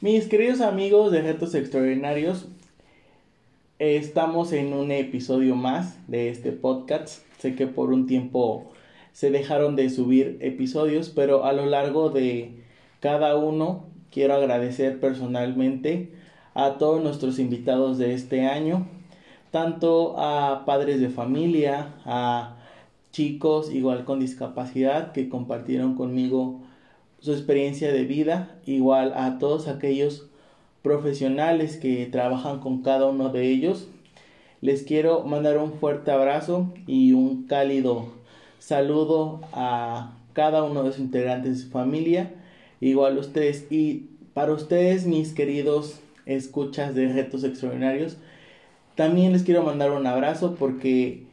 Mis queridos amigos de Retos Extraordinarios, estamos en un episodio más de este podcast. Sé que por un tiempo se dejaron de subir episodios, pero a lo largo de cada uno quiero agradecer personalmente a todos nuestros invitados de este año, tanto a padres de familia, a chicos igual con discapacidad que compartieron conmigo su experiencia de vida, igual a todos aquellos profesionales que trabajan con cada uno de ellos. Les quiero mandar un fuerte abrazo y un cálido saludo a cada uno de sus integrantes de su familia, igual a ustedes y para ustedes mis queridos escuchas de retos extraordinarios, también les quiero mandar un abrazo porque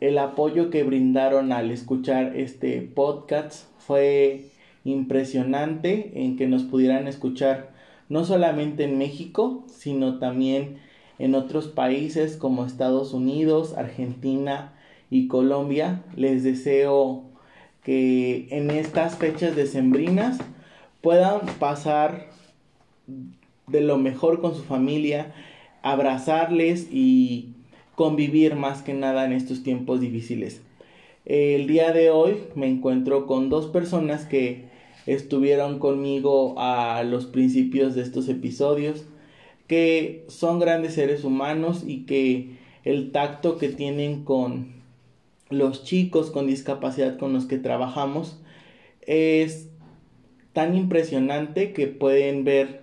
el apoyo que brindaron al escuchar este podcast fue impresionante en que nos pudieran escuchar no solamente en México, sino también en otros países como Estados Unidos, Argentina y Colombia. Les deseo que en estas fechas decembrinas puedan pasar de lo mejor con su familia, abrazarles y convivir más que nada en estos tiempos difíciles. El día de hoy me encuentro con dos personas que estuvieron conmigo a los principios de estos episodios, que son grandes seres humanos y que el tacto que tienen con los chicos con discapacidad con los que trabajamos es tan impresionante que pueden ver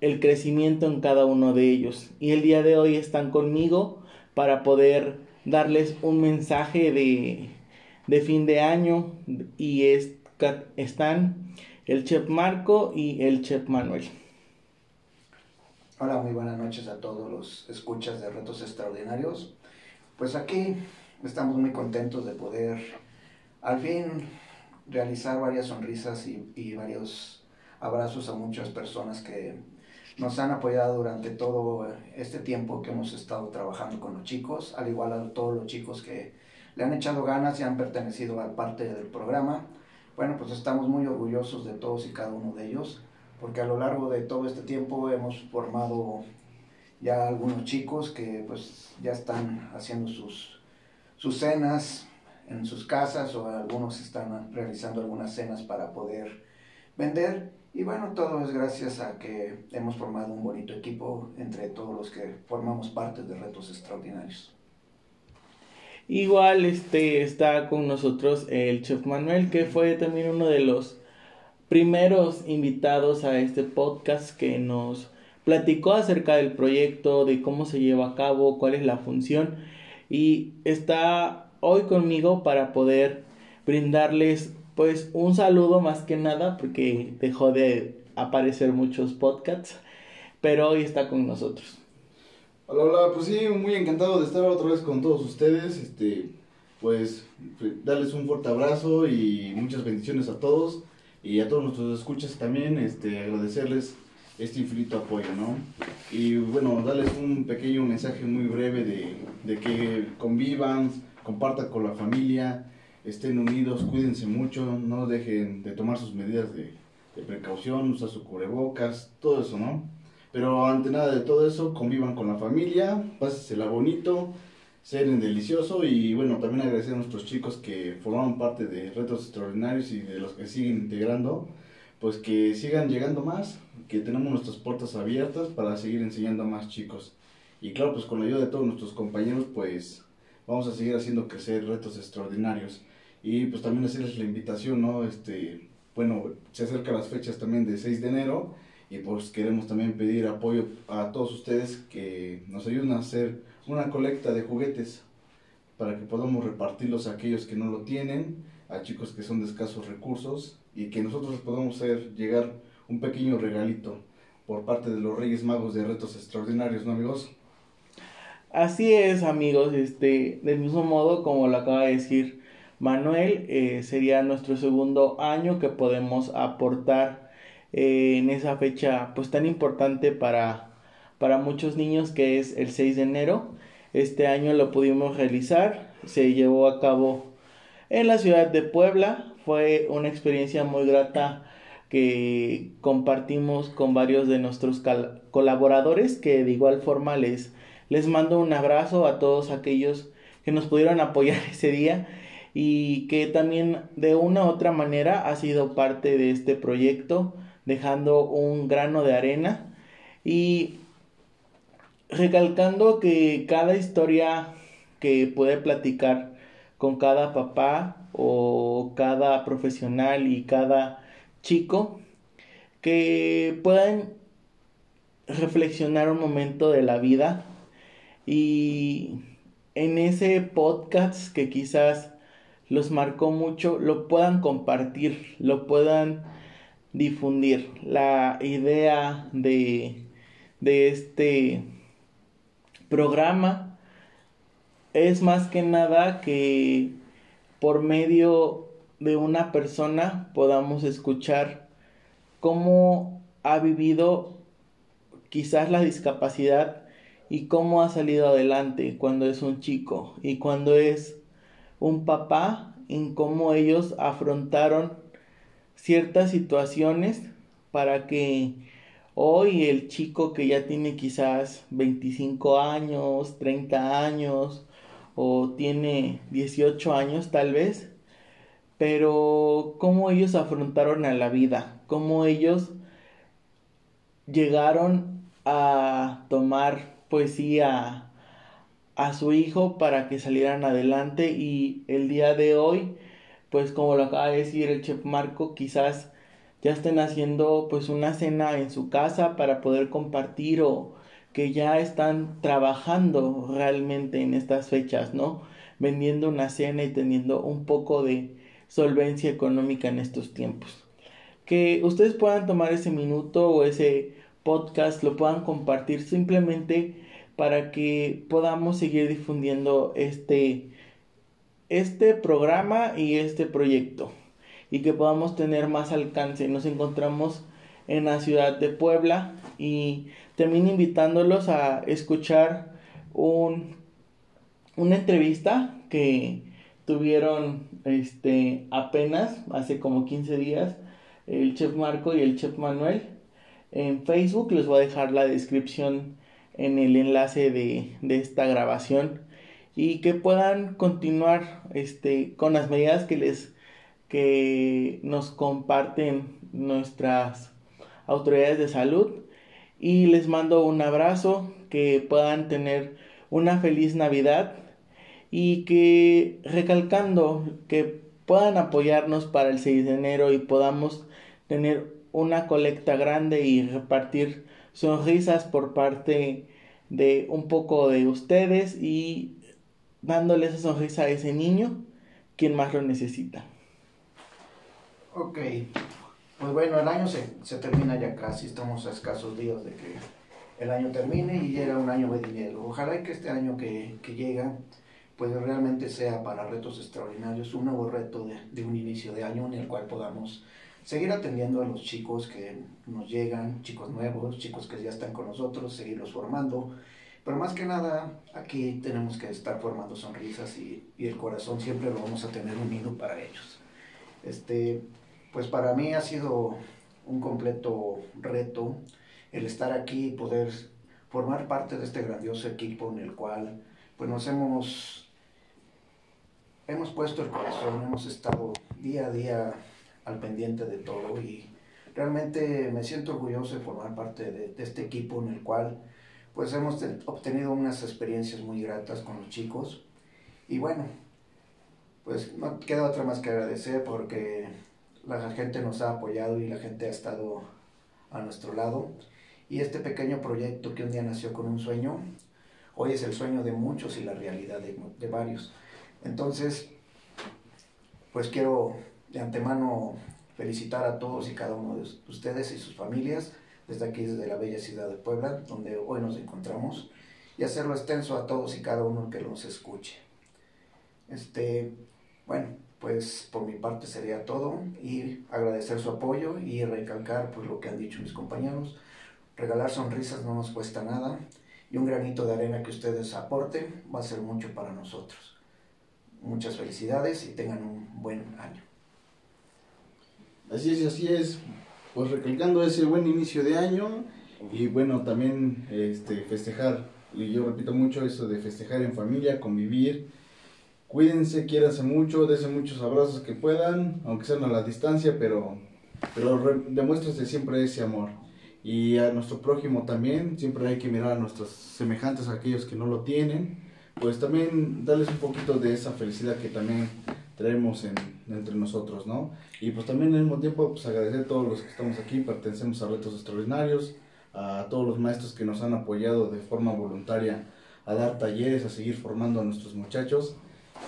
el crecimiento en cada uno de ellos. Y el día de hoy están conmigo para poder darles un mensaje de, de fin de año y es están el chef Marco y el chef Manuel. Hola, muy buenas noches a todos los escuchas de Retos Extraordinarios. Pues aquí estamos muy contentos de poder al fin realizar varias sonrisas y, y varios abrazos a muchas personas que nos han apoyado durante todo este tiempo que hemos estado trabajando con los chicos, al igual a todos los chicos que le han echado ganas y han pertenecido a parte del programa. Bueno, pues estamos muy orgullosos de todos y cada uno de ellos, porque a lo largo de todo este tiempo hemos formado ya algunos chicos que pues ya están haciendo sus, sus cenas en sus casas o algunos están realizando algunas cenas para poder vender. Y bueno, todo es gracias a que hemos formado un bonito equipo entre todos los que formamos parte de Retos Extraordinarios. Igual este está con nosotros el chef Manuel, que fue también uno de los primeros invitados a este podcast que nos platicó acerca del proyecto, de cómo se lleva a cabo, cuál es la función y está hoy conmigo para poder brindarles pues un saludo más que nada porque dejó de aparecer muchos podcasts, pero hoy está con nosotros. Hola, hola, pues sí, muy encantado de estar otra vez con todos ustedes. Este, pues darles un fuerte abrazo y muchas bendiciones a todos y a todos nuestros escuchas también, este, agradecerles este infinito apoyo, ¿no? Y bueno, darles un pequeño mensaje muy breve de, de que convivan, compartan con la familia, estén unidos, cuídense mucho, no dejen de tomar sus medidas de, de precaución, usar su cubrebocas, todo eso, ¿no? Pero ante nada de todo eso, convivan con la familia, pásensela bonito, seren delicioso y bueno, también agradecer a nuestros chicos que formaron parte de Retos Extraordinarios y de los que siguen integrando, pues que sigan llegando más, que tenemos nuestras puertas abiertas para seguir enseñando a más chicos. Y claro, pues con la ayuda de todos nuestros compañeros, pues vamos a seguir haciendo crecer retos extraordinarios. Y pues también hacerles la invitación, ¿no? Este, bueno, se acercan las fechas también de 6 de enero y pues queremos también pedir apoyo a todos ustedes que nos ayuden a hacer una colecta de juguetes para que podamos repartirlos a aquellos que no lo tienen, a chicos que son de escasos recursos y que nosotros podamos hacer llegar un pequeño regalito por parte de los Reyes Magos de Retos Extraordinarios, ¿no amigos? Así es amigos, este, del mismo modo como lo acaba de decir Manuel, eh, sería nuestro segundo año que podemos aportar eh, en esa fecha pues tan importante para, para muchos niños que es el 6 de enero. Este año lo pudimos realizar, se llevó a cabo en la ciudad de Puebla, fue una experiencia muy grata que compartimos con varios de nuestros colaboradores que de igual forma les, les mando un abrazo a todos aquellos que nos pudieron apoyar ese día y que también de una u otra manera ha sido parte de este proyecto dejando un grano de arena y recalcando que cada historia que puede platicar con cada papá o cada profesional y cada chico que puedan reflexionar un momento de la vida y en ese podcast que quizás los marcó mucho lo puedan compartir, lo puedan difundir. La idea de, de este programa es más que nada que por medio de una persona podamos escuchar cómo ha vivido quizás la discapacidad y cómo ha salido adelante cuando es un chico y cuando es un papá en cómo ellos afrontaron ciertas situaciones para que hoy el chico que ya tiene quizás 25 años, 30 años o tiene 18 años tal vez, pero cómo ellos afrontaron a la vida, cómo ellos llegaron a tomar poesía a su hijo para que salieran adelante y el día de hoy pues como lo acaba de decir el chef Marco, quizás ya estén haciendo pues una cena en su casa para poder compartir o que ya están trabajando realmente en estas fechas, ¿no? Vendiendo una cena y teniendo un poco de solvencia económica en estos tiempos. Que ustedes puedan tomar ese minuto o ese podcast, lo puedan compartir simplemente para que podamos seguir difundiendo este este programa y este proyecto y que podamos tener más alcance. Nos encontramos en la ciudad de Puebla y también invitándolos a escuchar un, una entrevista que tuvieron este apenas hace como 15 días el chef Marco y el chef Manuel en Facebook les voy a dejar la descripción en el enlace de, de esta grabación y que puedan continuar este, con las medidas que les que nos comparten nuestras autoridades de salud. Y les mando un abrazo que puedan tener una feliz navidad y que recalcando que puedan apoyarnos para el 6 de enero y podamos tener una colecta grande y repartir sonrisas por parte de un poco de ustedes y dándole esa sonrisa a ese niño, quien más lo necesita. Ok, pues bueno, el año se, se, termina ya casi, estamos a escasos días de que el año termine y llega un año venidero. Ojalá que este año que, que, llega, pues realmente sea para retos extraordinarios, un nuevo reto de, de un inicio de año en el cual podamos seguir atendiendo a los chicos que nos llegan, chicos nuevos, chicos que ya están con nosotros, seguirlos formando, pero más que nada, aquí tenemos que estar formando sonrisas y, y, el corazón siempre lo vamos a tener unido para ellos. Este, pues para mí ha sido un completo reto el estar aquí y poder formar parte de este grandioso equipo en el cual pues nos hemos, hemos puesto el corazón, hemos estado día a día al pendiente de todo y realmente me siento orgulloso de formar parte de, de este equipo en el cual pues hemos obtenido unas experiencias muy gratas con los chicos. Y bueno, pues no queda otra más que agradecer porque la gente nos ha apoyado y la gente ha estado a nuestro lado. Y este pequeño proyecto que un día nació con un sueño, hoy es el sueño de muchos y la realidad de, de varios. Entonces, pues quiero de antemano felicitar a todos y cada uno de ustedes y sus familias desde aquí, desde la bella ciudad de Puebla, donde hoy nos encontramos, y hacerlo extenso a todos y cada uno que nos escuche. Este, bueno, pues por mi parte sería todo y agradecer su apoyo y recalcar pues lo que han dicho mis compañeros. Regalar sonrisas no nos cuesta nada y un granito de arena que ustedes aporten va a ser mucho para nosotros. Muchas felicidades y tengan un buen año. Así es, así es. Pues recalcando ese buen inicio de año y bueno, también este, festejar, y yo repito mucho eso de festejar en familia, convivir, cuídense, quiéranse mucho, dense muchos abrazos que puedan, aunque sean a la distancia, pero, pero demuéstrense siempre ese amor. Y a nuestro prójimo también, siempre hay que mirar a nuestros semejantes, a aquellos que no lo tienen, pues también darles un poquito de esa felicidad que también traemos en, entre nosotros, ¿no? Y pues también al mismo tiempo, pues agradecer a todos los que estamos aquí, pertenecemos a Retos Extraordinarios, a todos los maestros que nos han apoyado de forma voluntaria a dar talleres, a seguir formando a nuestros muchachos,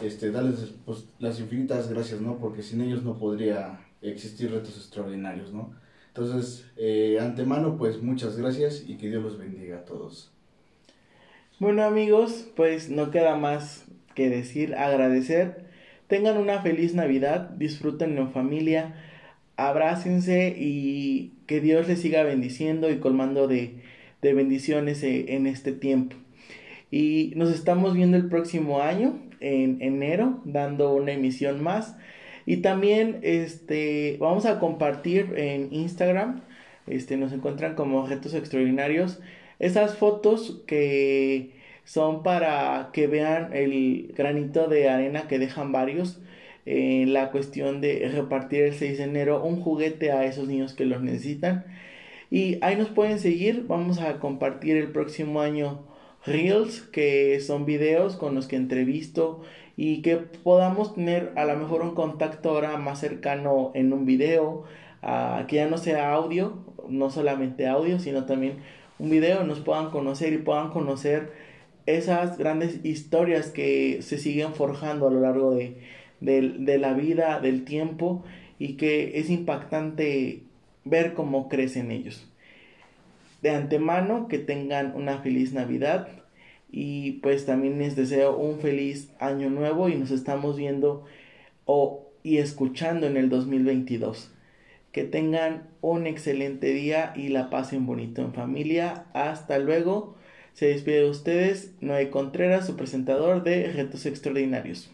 este, darles pues, las infinitas gracias, ¿no? Porque sin ellos no podría existir Retos Extraordinarios, ¿no? Entonces, eh, antemano, pues muchas gracias y que Dios los bendiga a todos. Bueno amigos, pues no queda más que decir, agradecer Tengan una feliz Navidad, disfruten en familia, abrácense y que Dios les siga bendiciendo y colmando de, de bendiciones eh, en este tiempo. Y nos estamos viendo el próximo año, en enero, dando una emisión más. Y también este, vamos a compartir en Instagram, este, nos encuentran como retos extraordinarios, esas fotos que son para que vean el granito de arena que dejan varios en la cuestión de repartir el 6 de enero un juguete a esos niños que los necesitan. Y ahí nos pueden seguir, vamos a compartir el próximo año Reels, que son videos con los que entrevisto y que podamos tener a lo mejor un contacto ahora más cercano en un video, que ya no sea audio, no solamente audio, sino también un video, nos puedan conocer y puedan conocer esas grandes historias que se siguen forjando a lo largo de, de, la vida, del tiempo, y que es impactante ver cómo crecen ellos. De antemano, que tengan una feliz Navidad y pues también les deseo un feliz año nuevo y nos estamos viendo o, y escuchando en el 2022. Que tengan un excelente día y la pasen bonito en familia. Hasta luego. Se despide de ustedes Noé Contreras, su presentador de Retos Extraordinarios.